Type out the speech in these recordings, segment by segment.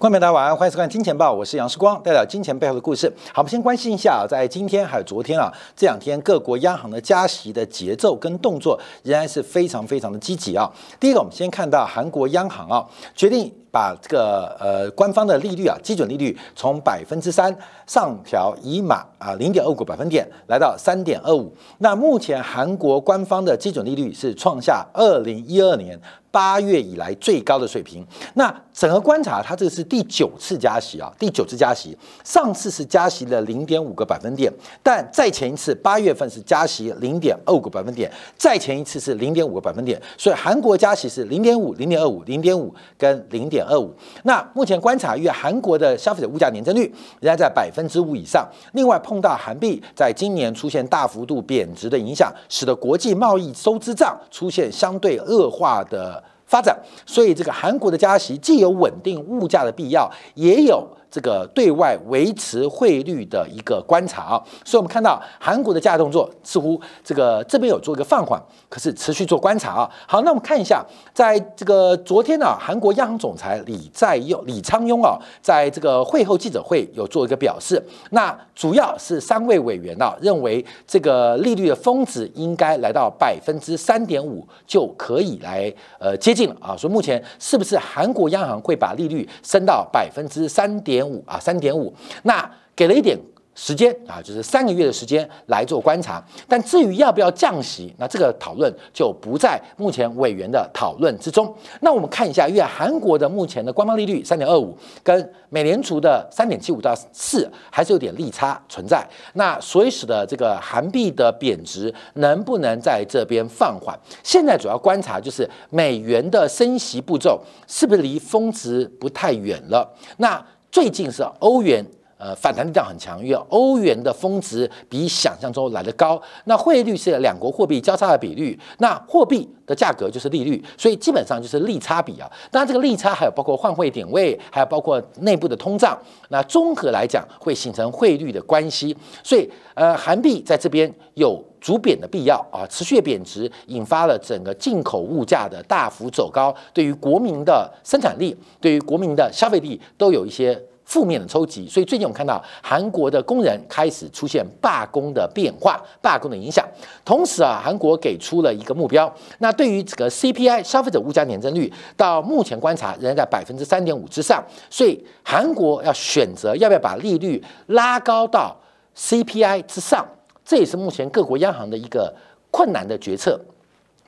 观众朋友大家晚安，欢迎收看《金钱报》，我是杨世光，带来金钱背后的故事。好，我们先关心一下，在今天还有昨天啊，这两天各国央行的加息的节奏跟动作仍然是非常非常的积极啊。第一个，我们先看到韩国央行啊，决定把这个呃官方的利率啊，基准利率从百分之三上调一码啊，零点二五个百分点，来到三点二五。那目前韩国官方的基准利率是创下二零一二年。八月以来最高的水平。那整个观察，它这个是第九次加息啊，第九次加息。上次是加息了零点五个百分点，但再前一次八月份是加息零点二五个百分点，再前一次是零点五个百分点。所以韩国加息是零点五、零点二五、零点五跟零点二五。那目前观察，因为韩国的消费者物价年增率仍然在百分之五以上，另外碰到韩币在今年出现大幅度贬值的影响，使得国际贸易收支账出现相对恶化的。发展，所以这个韩国的加息既有稳定物价的必要，也有。这个对外维持汇率的一个观察啊，所以我们看到韩国的价动作似乎这个这边有做一个放缓，可是持续做观察啊。好，那我们看一下，在这个昨天呢，韩国央行总裁李在佑李昌镛啊，在这个会后记者会有做一个表示，那主要是三位委员啊认为这个利率的峰值应该来到百分之三点五就可以来呃接近了啊，所以目前是不是韩国央行会把利率升到百分之三点？点五啊，三点五，那给了一点。时间啊，就是三个月的时间来做观察。但至于要不要降息，那这个讨论就不在目前委员的讨论之中。那我们看一下，因为韩国的目前的官方利率三点二五，跟美联储的三点七五到四还是有点利差存在。那所以使得这个韩币的贬值能不能在这边放缓？现在主要观察就是美元的升息步骤是不是离峰值不太远了？那最近是欧元。呃，反弹力量很强，因为欧元的峰值比想象中来的高。那汇率是两国货币交叉的比率，那货币的价格就是利率，所以基本上就是利差比啊。当然，这个利差还有包括换汇点位，还有包括内部的通胀。那综合来讲，会形成汇率的关系。所以，呃，韩币在这边有逐贬的必要啊，持续贬值引发了整个进口物价的大幅走高，对于国民的生产力，对于国民的消费力都有一些。负面的抽级，所以最近我们看到韩国的工人开始出现罢工的变化，罢工的影响。同时啊，韩国给出了一个目标，那对于这个 CPI 消费者物价年增率，到目前观察仍然在百分之三点五之上，所以韩国要选择要不要把利率拉高到 CPI 之上，这也是目前各国央行的一个困难的决策，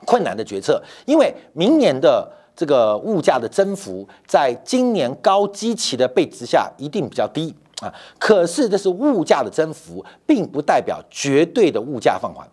困难的决策，因为明年的。这个物价的增幅，在今年高基期的背之下，一定比较低啊。可是，这是物价的增幅，并不代表绝对的物价放缓。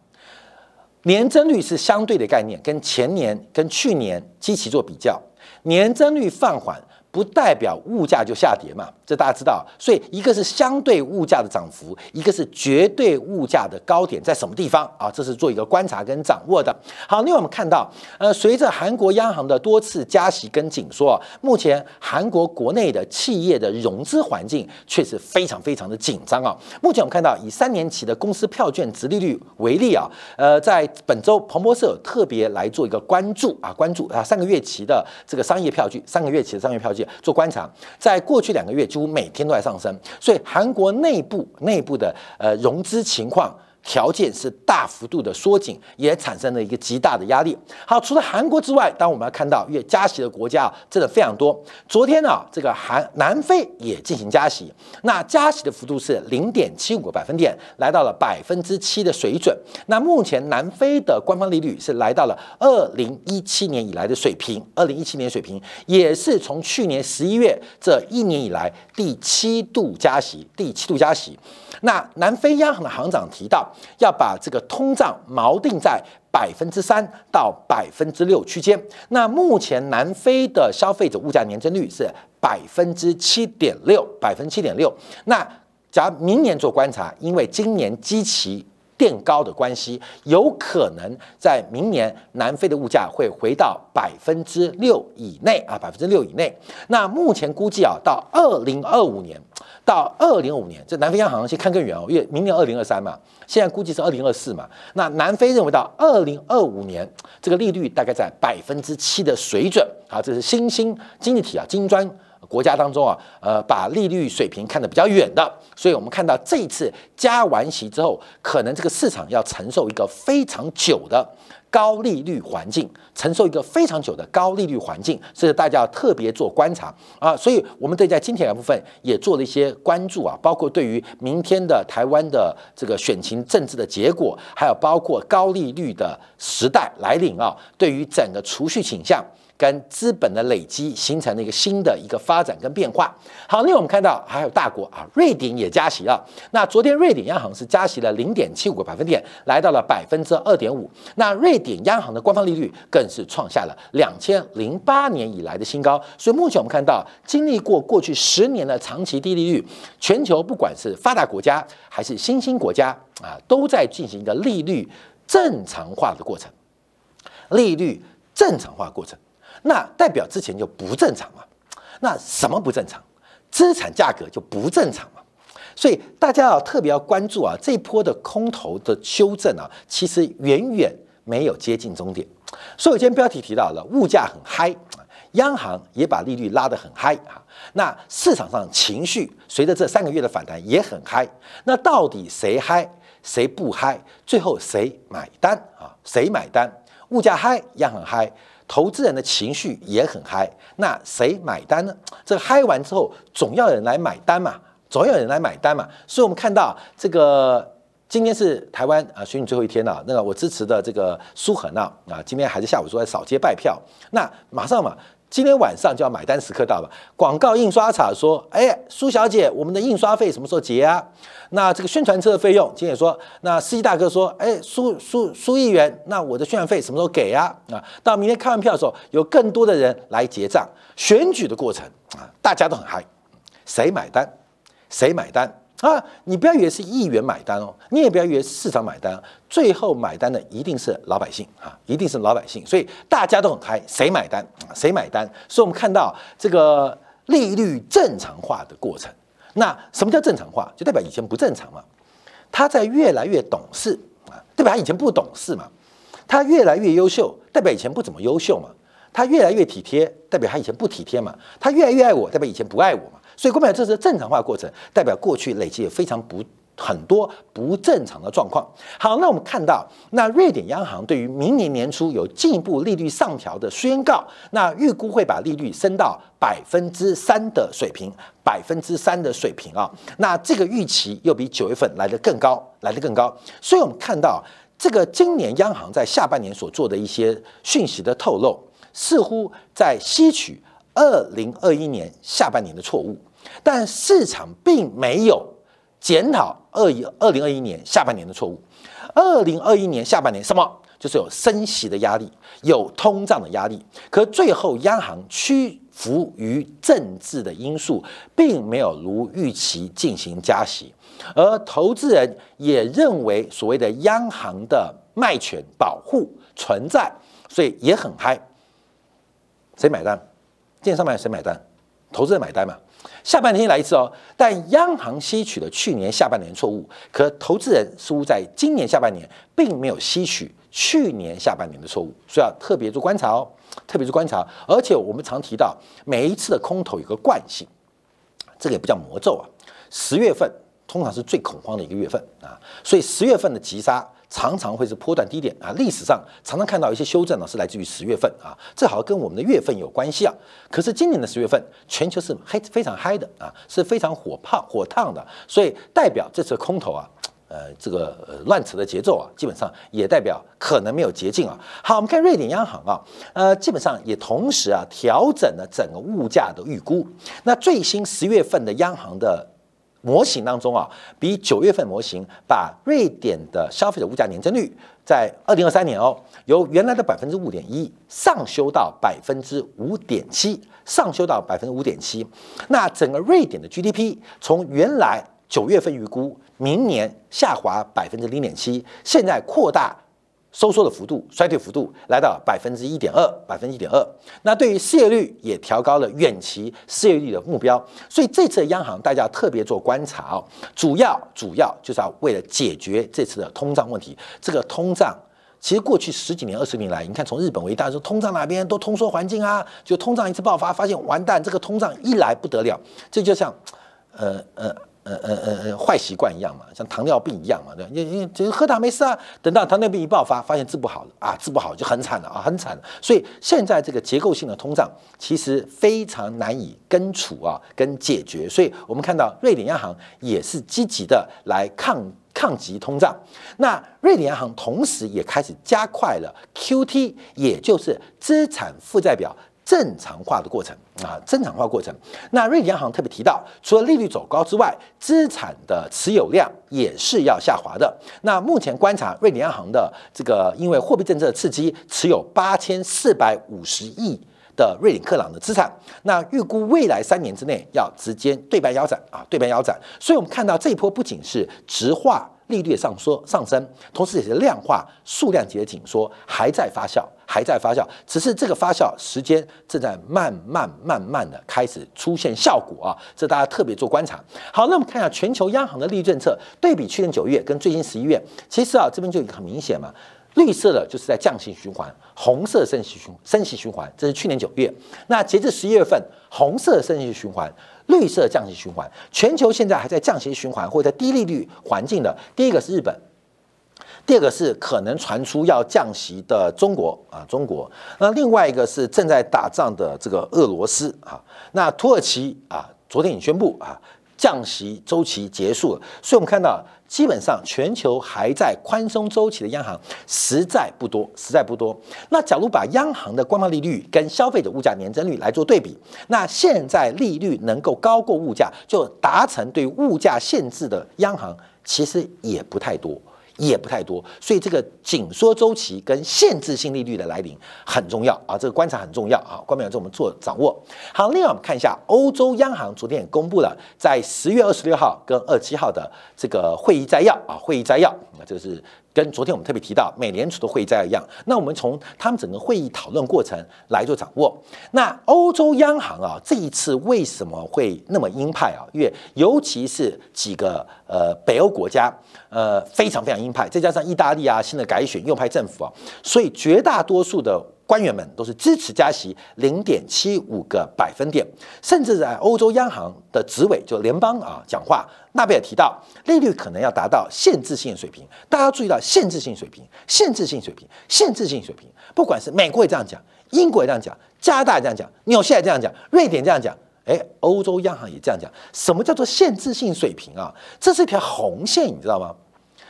年增率是相对的概念，跟前年、跟去年基期做比较，年增率放缓。不代表物价就下跌嘛，这大家知道。所以一个是相对物价的涨幅，一个是绝对物价的高点在什么地方啊？这是做一个观察跟掌握的。好，另外我们看到，呃，随着韩国央行的多次加息跟紧缩，目前韩国国内的企业的融资环境却是非常非常的紧张啊。目前我们看到，以三年期的公司票券直利率为例啊，呃，在本周彭博社特别来做一个关注啊，关注啊，三个月期的这个商业票据，三个月期的商业票据。做观察，在过去两个月几乎每天都在上升，所以韩国内部内部的呃融资情况。条件是大幅度的缩紧，也产生了一个极大的压力。好，除了韩国之外，当我们要看到越加息的国家啊，真的非常多。昨天呢，这个韩南非也进行加息，那加息的幅度是零点七五个百分点，来到了百分之七的水准。那目前南非的官方利率是来到了二零一七年以来的水平，二零一七年水平也是从去年十一月这一年以来第七度加息，第七度加息。那南非央行的行长提到。要把这个通胀锚定在百分之三到百分之六区间。那目前南非的消费者物价年增率是百分之七点六，百分之七点六。那假如明年做观察，因为今年基期垫高的关系，有可能在明年南非的物价会回到百分之六以内啊，百分之六以内。那目前估计啊，到二零二五年。到二零二五年，这南非央行先看更远哦，因为明年二零二三嘛，现在估计是二零二四嘛。那南非认为到二零二五年，这个利率大概在百分之七的水准。好，这是新兴经济体啊，金砖国家当中啊，呃，把利率水平看得比较远的，所以我们看到这一次加完息之后，可能这个市场要承受一个非常久的高利率环境，承受一个非常久的高利率环境，所以大家要特别做观察啊。所以我们对在今天的部分也做了一些关注啊，包括对于明天的台湾的这个选情政治的结果，还有包括高利率的时代来临啊，对于整个储蓄倾向。跟资本的累积形成了一个新的一个发展跟变化。好，另外我们看到还有大国啊，瑞典也加息了。那昨天瑞典央行是加息了零点七五个百分点，来到了百分之二点五。那瑞典央行的官方利率更是创下了两千零八年以来的新高。所以目前我们看到，经历过过去十年的长期低利率，全球不管是发达国家还是新兴国家啊，都在进行一个利率正常化的过程。利率正常化过程。那代表之前就不正常嘛？那什么不正常？资产价格就不正常嘛？所以大家要特别要关注啊，这波的空头的修正啊，其实远远没有接近终点。所以我今天标题提到了物价很嗨，央行也把利率拉得很嗨啊。那市场上情绪随着这三个月的反弹也很嗨。那到底谁嗨，谁不嗨？最后谁买单啊？谁买单？物价嗨，央行嗨。投资人的情绪也很嗨，那谁买单呢？这个嗨完之后，总要有人来买单嘛，总要有人来买单嘛。所以，我们看到这个今天是台湾啊选举最后一天了，那个我支持的这个苏恒啊啊，今天还是下午说在扫街拜票，那马上嘛。今天晚上就要买单时刻到了，广告印刷厂说：“哎，苏小姐，我们的印刷费什么时候结啊？”那这个宣传车的费用，今天说，那司机大哥说：“哎，苏苏苏议员，那我的宣传费什么时候给啊？”啊，到明天开完票的时候，有更多的人来结账。选举的过程啊，大家都很嗨，谁买单？谁买单？啊，你不要以为是议员买单哦，你也不要以为是市场买单，最后买单的一定是老百姓啊，一定是老百姓，所以大家都很嗨，谁买单？谁买单？所以我们看到这个利率正常化的过程。那什么叫正常化？就代表以前不正常嘛。他在越来越懂事啊，代表他以前不懂事嘛。他越来越优秀，代表以前不怎么优秀嘛。他越来越体贴，代表他以前不体贴嘛。他越来越爱我，代表以前不爱我嘛。所以，股票这是正常化过程，代表过去累积有非常不很多不正常的状况。好，那我们看到，那瑞典央行对于明年年初有进一步利率上调的宣告，那预估会把利率升到百分之三的水平，百分之三的水平啊。那这个预期又比九月份来得更高，来得更高。所以我们看到，这个今年央行在下半年所做的一些讯息的透露，似乎在吸取二零二一年下半年的错误。但市场并没有检讨二一二零二一年下半年的错误。二零二一年下半年什么？就是有升息的压力，有通胀的压力。可最后央行屈服于政治的因素，并没有如预期进行加息，而投资人也认为所谓的央行的卖权保护存在，所以也很嗨。谁买单？今天上半年谁买单？投资人买单嘛？下半年来一次哦，但央行吸取了去年下半年错误，可投资人似乎在今年下半年并没有吸取去年下半年的错误，所以要特别做观察哦，特别做观察。而且我们常提到，每一次的空头有个惯性，这个也不叫魔咒啊。十月份通常是最恐慌的一个月份啊，所以十月份的急杀。常常会是波段低点啊，历史上常常看到一些修正呢，是来自于十月份啊，这好像跟我们的月份有关系啊。可是今年的十月份，全球是嗨非常嗨的啊，是非常火泡火烫的，所以代表这次空头啊，呃，这个乱扯的节奏啊，基本上也代表可能没有捷径啊。好，我们看瑞典央行啊，呃，基本上也同时啊调整了整个物价的预估。那最新十月份的央行的。模型当中啊，比九月份模型把瑞典的消费者物价年增率在二零二三年哦，由原来的百分之五点一上修到百分之五点七，上修到百分之五点七。那整个瑞典的 GDP 从原来九月份预估明年下滑百分之零点七，现在扩大。收缩的幅度、衰退幅度来到百分之一点二，百分之一点二。那对于失业率也调高了远期失业率的目标。所以这次央行大家特别做观察哦，主要主要就是要为了解决这次的通胀问题。这个通胀其实过去十几年、二十年来，你看从日本为大说通胀哪边都通缩环境啊，就通胀一次爆发，发现完蛋，这个通胀一来不得了，这就像，呃呃。呃呃呃呃，坏习惯一样嘛，像糖尿病一样嘛，对，你你就喝糖没事啊，等到糖尿病一爆发，发现治不好了啊，治不好就很惨了啊，很惨。所以现在这个结构性的通胀其实非常难以根除啊，跟解决。所以我们看到瑞典央行也是积极的来抗抗击通胀。那瑞典央行同时也开始加快了 QT，也就是资产负债表。正常化的过程啊，正常化过程。那瑞典央行特别提到，除了利率走高之外，资产的持有量也是要下滑的。那目前观察，瑞典央行的这个因为货币政策刺激，持有八千四百五十亿的瑞典克朗的资产。那预估未来三年之内要直接对半腰斩啊，对半腰斩。所以我们看到这一波不仅是直化利率上缩上升，同时也是量化数量级的紧缩还在发酵。还在发酵，只是这个发酵时间正在慢慢慢慢的开始出现效果啊，这大家特别做观察。好，那我们看一下全球央行的利率政策对比去年九月跟最近十一月，其实啊这边就很明显嘛，绿色的就是在降息循环，红色升息循升息循环，这是去年九月。那截至十一月份，红色升息循环，绿色降息循环，全球现在还在降息循环或者低利率环境的，第一个是日本。第二个是可能传出要降息的中国啊，中国。那另外一个是正在打仗的这个俄罗斯啊。那土耳其啊，昨天已宣布啊，降息周期结束了。所以我们看到，基本上全球还在宽松周期的央行实在不多，实在不多。那假如把央行的官方利率跟消费者物价年增率来做对比，那现在利率能够高过物价，就达成对物价限制的央行，其实也不太多。也不太多，所以这个紧缩周期跟限制性利率的来临很重要啊，这个观察很重要啊，关表这我们做掌握。好，另外我们看一下欧洲央行昨天也公布了在十月二十六号跟二七号的这个会议摘要啊，会议摘要啊，这是。跟昨天我们特别提到美联储的会议摘要一样，那我们从他们整个会议讨论过程来做掌握。那欧洲央行啊，这一次为什么会那么鹰派啊？因为尤其是几个呃北欧国家，呃非常非常鹰派，再加上意大利啊新的改选右派政府啊，所以绝大多数的。官员们都是支持加息零点七五个百分点，甚至在欧洲央行的执委就联邦啊讲话，纳贝尔提到利率可能要达到限制性水平。大家注意到限制性水平、限制性水平、限制性水平，不管是美国也这样讲，英国也这样讲，加拿大也这样讲，纽西兰这样讲，瑞典这样讲，哎，欧洲央行也这样讲。什么叫做限制性水平啊？这是一条红线，你知道吗？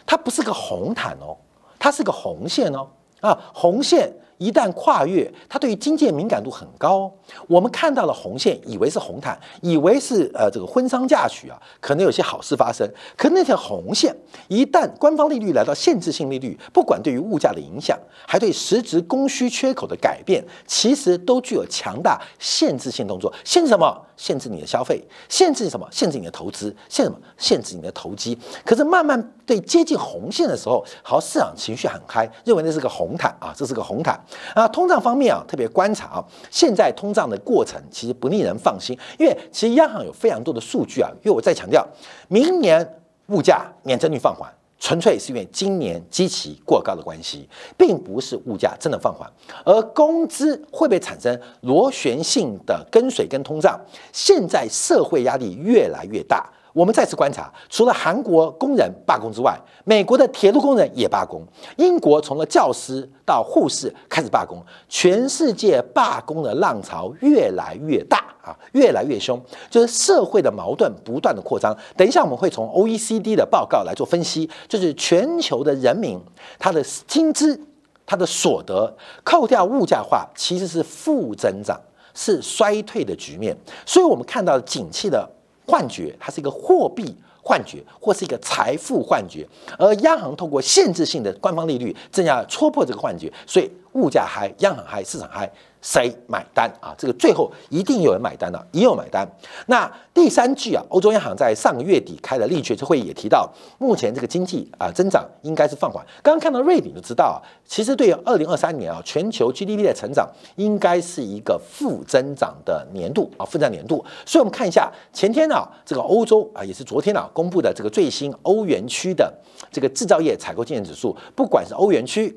它不是个红毯哦，它是个红线哦啊，红线。一旦跨越，它对于经济敏感度很高。我们看到了红线，以为是红毯，以为是呃这个婚丧嫁娶啊，可能有些好事发生。可那条红线一旦官方利率来到限制性利率，不管对于物价的影响，还对实质供需缺口的改变，其实都具有强大限制性动作。限制什么？限制你的消费，限制什么？限制你的投资，限什么？限制你的投机。可是慢慢对接近红线的时候，好市场情绪很嗨，认为那是个红毯啊，这是个红毯啊。通胀方面啊，特别观察啊，现在通胀的过程其实不令人放心，因为其实央行有非常多的数据啊。因为我再强调，明年物价年增率放缓。纯粹是因为今年基期过高的关系，并不是物价真的放缓，而工资会不会产生螺旋性的跟随跟通胀？现在社会压力越来越大。我们再次观察，除了韩国工人罢工之外，美国的铁路工人也罢工，英国从了教师到护士开始罢工，全世界罢工的浪潮越来越大啊，越来越凶，就是社会的矛盾不断的扩张。等一下我们会从 OECD 的报告来做分析，就是全球的人民他的薪资、他的所得扣掉物价化，其实是负增长，是衰退的局面。所以我们看到景气的。幻觉，它是一个货币幻觉，或是一个财富幻觉，而央行通过限制性的官方利率，正要戳破这个幻觉，所以物价嗨，央行嗨，市场嗨。谁买单啊？这个最后一定有人买单了，也有买单。那第三句啊，欧洲央行在上个月底开的利决策会议也提到，目前这个经济啊增长应该是放缓。刚刚看到瑞典就知道啊，其实对于二零二三年啊，全球 GDP 的成长应该是一个负增长的年度啊，负增长年度。所以我们看一下前天啊，这个欧洲啊，也是昨天啊公布的这个最新欧元区的这个制造业采购经理指数，不管是欧元区。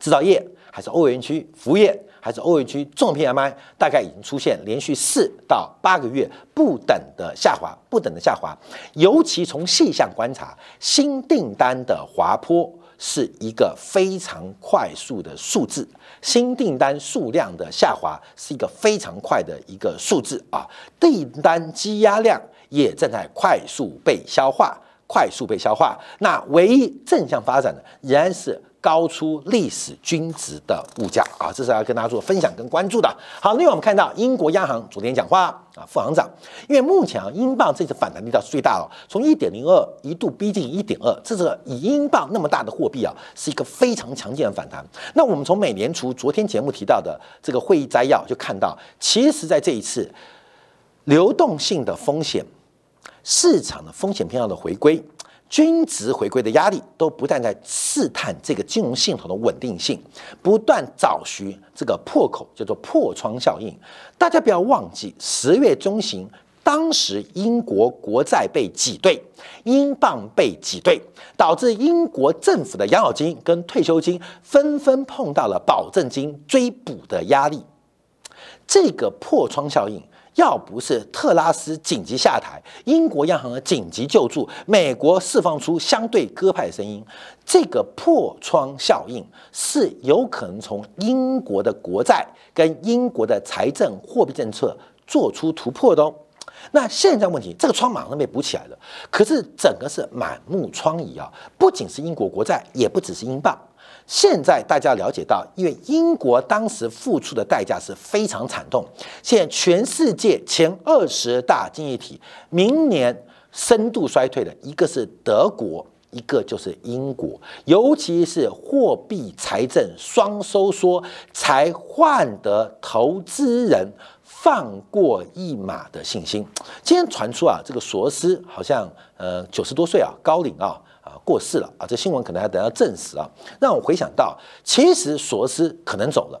制造业，还是欧元区服务业，还是欧元区重 PMI，大概已经出现连续四到八个月不等的下滑，不等的下滑。尤其从细项观察，新订单的滑坡是一个非常快速的数字，新订单数量的下滑是一个非常快的一个数字啊，订单积压量也正在快速被消化。快速被消化，那唯一正向发展的仍然是高出历史均值的物价啊！这是要跟大家做分享跟关注的。好，另外我们看到英国央行昨天讲话啊，副行长，因为目前啊，英镑这次反弹力道是最大了，从一点零二一度逼近一点二，这是以英镑那么大的货币啊，是一个非常强劲的反弹。那我们从美联储昨天节目提到的这个会议摘要就看到，其实在这一次流动性的风险。市场的风险偏好的回归，均值回归的压力，都不断在试探这个金融系统的稳定性，不断找寻这个破口，叫做破窗效应。大家不要忘记，十月中旬，当时英国国债被挤兑，英镑被挤兑，导致英国政府的养老金跟退休金纷纷碰到了保证金追补的压力。这个破窗效应。要不是特拉斯紧急下台，英国央行的紧急救助，美国释放出相对鸽派的声音，这个破窗效应是有可能从英国的国债跟英国的财政货币政策做出突破的哦。那现在问题，这个窗马上被补起来了，可是整个是满目疮痍啊！不仅是英国国债，也不只是英镑。现在大家了解到，因为英国当时付出的代价是非常惨痛。现在全世界前二十大经济体明年深度衰退的一个是德国，一个就是英国，尤其是货币财政双收缩，才换得投资人放过一马的信心。今天传出啊，这个索罗斯好像呃九十多岁啊，高龄啊。啊，过世了啊！这新闻可能还等要证实啊。让我回想到，其实索罗斯可能走了，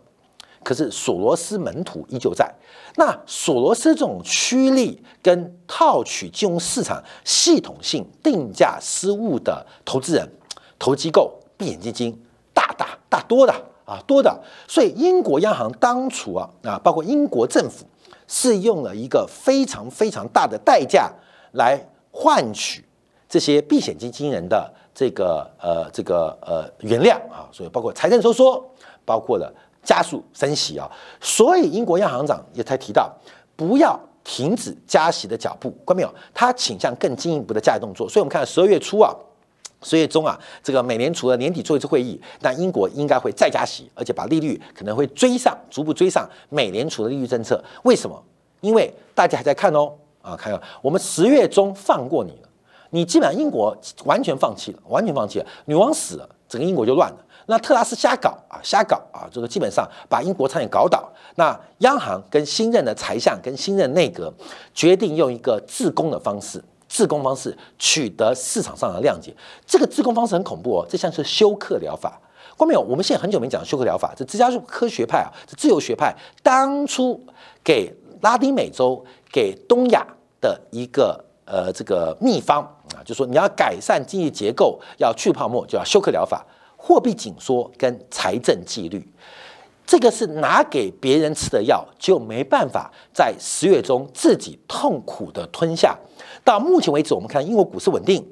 可是索罗斯门徒依旧在。那索罗斯这种趋利跟套取金融市场系统性定价失误的投资人、投机构、闭眼基金，大大大多的啊，多的。所以英国央行当初啊啊，包括英国政府，是用了一个非常非常大的代价来换取。这些避险基金人的这个呃这个呃原谅啊，所以包括财政收缩，包括了加速升息啊，所以英国央行长也才提到不要停止加息的脚步，关没有？他倾向更进一步的加息动作。所以我们看十二月初啊，十月中啊，这个美联储的年底做一次会议，那英国应该会再加息，而且把利率可能会追上，逐步追上美联储的利率政策。为什么？因为大家还在看哦啊，看我们十月中放过你了。你基本上英国完全放弃了，完全放弃了。女王死了，整个英国就乱了。那特拉斯瞎搞啊，瞎搞啊，这个基本上把英国差点搞倒。那央行跟新任的财相跟新任内阁决定用一个自攻的方式，自攻方式取得市场上的谅解。这个自攻方式很恐怖哦，这像是休克疗法。关没有？我们现在很久没讲休克疗法，这芝加哥科学派啊，这自由学派当初给拉丁美洲、给东亚的一个。呃，这个秘方啊，就说你要改善经济结构，要去泡沫，就要休克疗法、货币紧缩跟财政纪律，这个是拿给别人吃的药，就没办法在十月中自己痛苦的吞下。到目前为止，我们看英国股市稳定，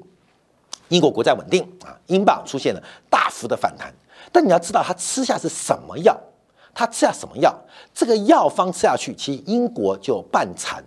英国国债稳定啊，英镑出现了大幅的反弹。但你要知道，他吃下是什么药？他吃下什么药？这个药方吃下去，其实英国就半残，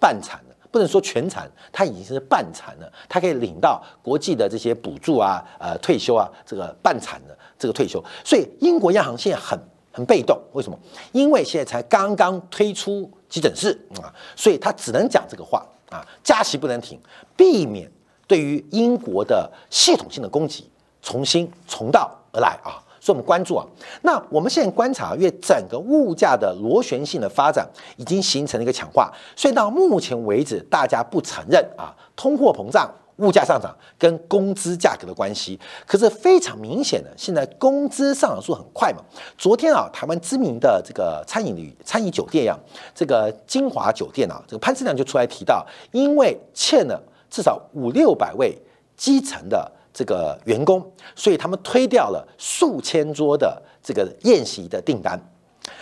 半残。不能说全残，他已经是半残了，他可以领到国际的这些补助啊，呃，退休啊，这个半残的这个退休。所以英国央行现在很很被动，为什么？因为现在才刚刚推出急诊室啊，所以他只能讲这个话啊，加息不能停，避免对于英国的系统性的攻击重新重蹈而来啊。所以，我们关注啊，那我们现在观察，因为整个物价的螺旋性的发展已经形成了一个强化，所以到目前为止，大家不承认啊，通货膨胀、物价上涨跟工资价格的关系。可是非常明显的，现在工资上涨速很快嘛。昨天啊，台湾知名的这个餐饮旅、餐饮酒店呀，这个金华酒店啊，这个潘司亮就出来提到，因为欠了至少五六百位基层的。这个员工，所以他们推掉了数千桌的这个宴席的订单。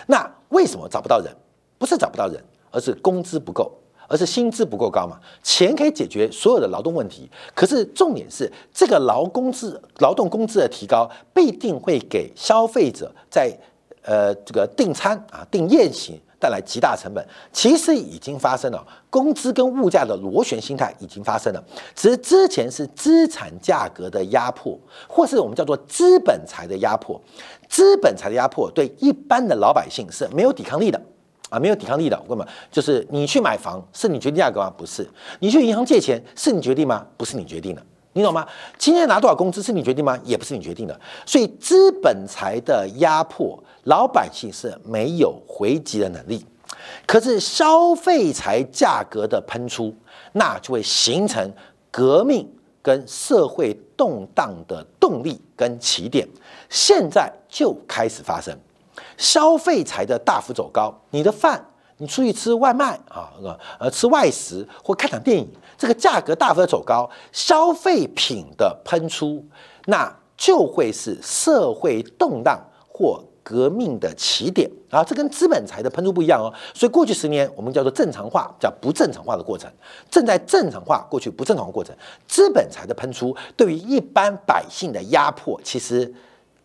那为什么找不到人？不是找不到人，而是工资不够，而是薪资不够高嘛？钱可以解决所有的劳动问题，可是重点是这个劳工资、劳动工资的提高，必定会给消费者在呃这个订餐啊、订宴席。带来极大成本，其实已经发生了，工资跟物价的螺旋心态已经发生了。只是之前是资产价格的压迫，或是我们叫做资本财的压迫。资本财的压迫对一般的老百姓是没有抵抗力的啊，没有抵抗力的。我问就是你去买房是你决定价格吗？不是。你去银行借钱是你决定吗？不是你决定的。你懂吗？今天拿多少工资是你决定吗？也不是你决定的。所以资本财的压迫。老百姓是没有回击的能力，可是消费财价格的喷出，那就会形成革命跟社会动荡的动力跟起点，现在就开始发生。消费财的大幅走高，你的饭，你出去吃外卖啊，呃，吃外食或看场电影，这个价格大幅的走高，消费品的喷出，那就会是社会动荡或。革命的起点啊，这跟资本财的喷出不一样哦。所以过去十年我们叫做正常化，叫不正常化的过程，正在正常化过去不正常的过程。资本财的喷出对于一般百姓的压迫，其实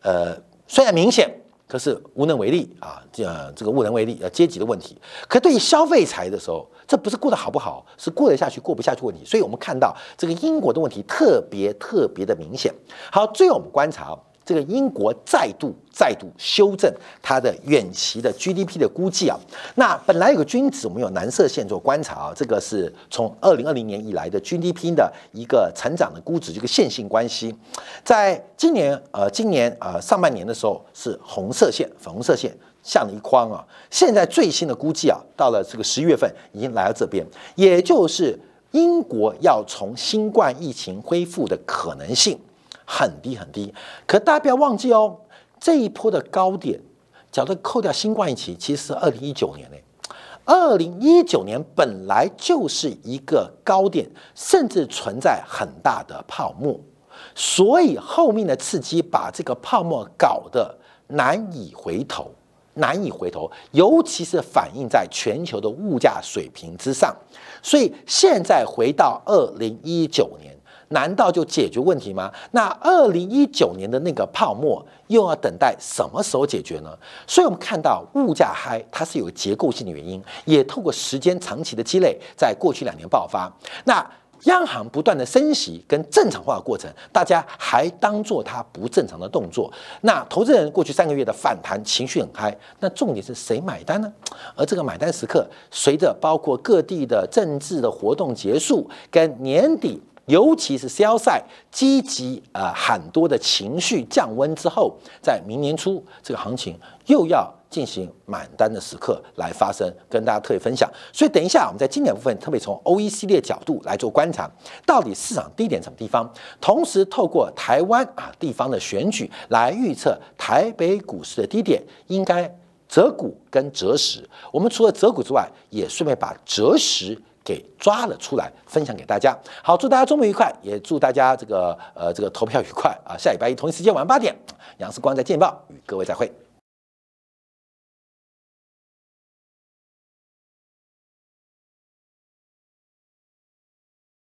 呃虽然明显，可是无能为力啊。这这个无能为力，呃阶级的问题。可对于消费财的时候，这不是过得好不好，是过得下去过不下去问题。所以我们看到这个英国的问题特别特别的明显。好，最后我们观察。这个英国再度再度修正它的远期的 GDP 的估计啊，那本来有个均值，我们有蓝色线做观察啊，这个是从二零二零年以来的 GDP 的一个成长的估值，这个线性关系，在今年呃今年呃上半年的时候是红色线粉红色线像了一框啊，现在最新的估计啊，到了这个十一月份已经来到这边，也就是英国要从新冠疫情恢复的可能性。很低很低，可大家不要忘记哦，这一波的高点，假如扣掉新冠疫情，其实是二零一九年嘞。二零一九年本来就是一个高点，甚至存在很大的泡沫，所以后面的刺激把这个泡沫搞得难以回头，难以回头，尤其是反映在全球的物价水平之上。所以现在回到二零一九年。难道就解决问题吗？那二零一九年的那个泡沫又要等待什么时候解决呢？所以，我们看到物价嗨，它是有结构性的原因，也透过时间长期的积累，在过去两年爆发。那央行不断的升息跟正常化的过程，大家还当做它不正常的动作。那投资人过去三个月的反弹情绪很嗨，那重点是谁买单呢？而这个买单时刻，随着包括各地的政治的活动结束，跟年底。尤其是消赛积极啊，很多的情绪降温之后，在明年初这个行情又要进行买单的时刻来发生，跟大家特别分享。所以等一下我们在经典部分特别从 O E 系列角度来做观察，到底市场低点什么地方？同时透过台湾啊地方的选举来预测台北股市的低点，应该择股跟择时。我们除了择股之外，也顺便把择时。给抓了出来，分享给大家。好，祝大家周末愉快，也祝大家这个呃这个投票愉快啊！下礼拜一同一时间晚上八点，杨世光在见报与各位再会。